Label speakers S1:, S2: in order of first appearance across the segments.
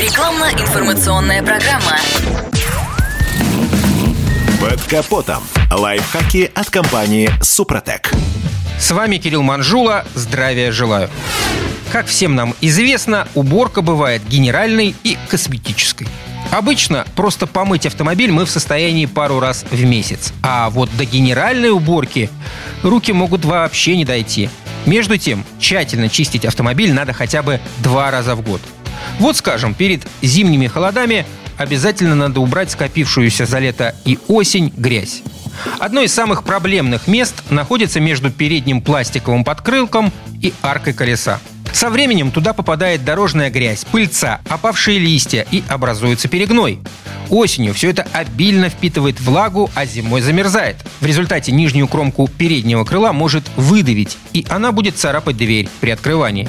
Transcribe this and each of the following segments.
S1: Рекламно-информационная программа.
S2: Под капотом. Лайфхаки от компании «Супротек».
S3: С вами Кирилл Манжула. Здравия желаю. Как всем нам известно, уборка бывает генеральной и косметической. Обычно просто помыть автомобиль мы в состоянии пару раз в месяц. А вот до генеральной уборки руки могут вообще не дойти. Между тем, тщательно чистить автомобиль надо хотя бы два раза в год. Вот скажем, перед зимними холодами обязательно надо убрать скопившуюся за лето и осень грязь. Одно из самых проблемных мест находится между передним пластиковым подкрылком и аркой колеса. Со временем туда попадает дорожная грязь, пыльца, опавшие листья и образуется перегной. Осенью все это обильно впитывает влагу, а зимой замерзает. В результате нижнюю кромку переднего крыла может выдавить, и она будет царапать дверь при открывании.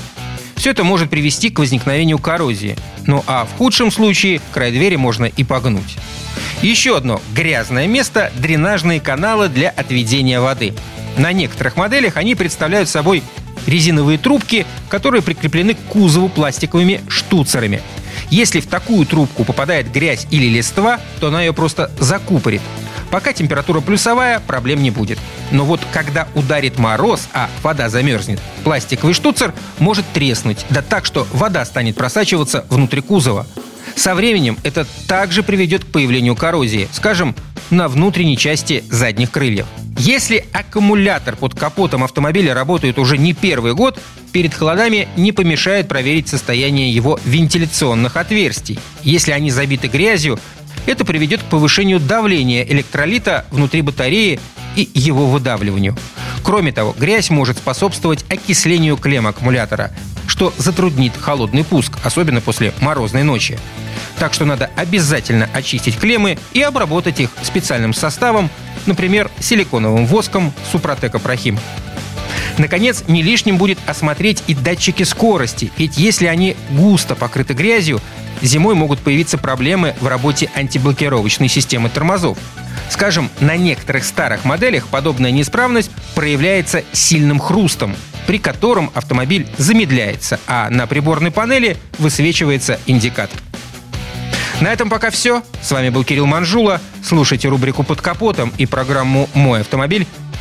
S3: Все это может привести к возникновению коррозии. Ну а в худшем случае край двери можно и погнуть. Еще одно грязное место – дренажные каналы для отведения воды. На некоторых моделях они представляют собой резиновые трубки, которые прикреплены к кузову пластиковыми штуцерами. Если в такую трубку попадает грязь или листва, то она ее просто закупорит. Пока температура плюсовая, проблем не будет. Но вот когда ударит мороз, а вода замерзнет, пластиковый штуцер может треснуть, да так, что вода станет просачиваться внутрь кузова. Со временем это также приведет к появлению коррозии, скажем, на внутренней части задних крыльев. Если аккумулятор под капотом автомобиля работает уже не первый год, перед холодами не помешает проверить состояние его вентиляционных отверстий. Если они забиты грязью, это приведет к повышению давления электролита внутри батареи и его выдавливанию. Кроме того, грязь может способствовать окислению клемм аккумулятора, что затруднит холодный пуск, особенно после морозной ночи. Так что надо обязательно очистить клеммы и обработать их специальным составом, например, силиконовым воском Супротека Прохим. Наконец, не лишним будет осмотреть и датчики скорости, ведь если они густо покрыты грязью, зимой могут появиться проблемы в работе антиблокировочной системы тормозов. Скажем, на некоторых старых моделях подобная неисправность проявляется сильным хрустом, при котором автомобиль замедляется, а на приборной панели высвечивается индикатор. На этом пока все. С вами был Кирилл Манжула. Слушайте рубрику «Под капотом» и программу «Мой автомобиль»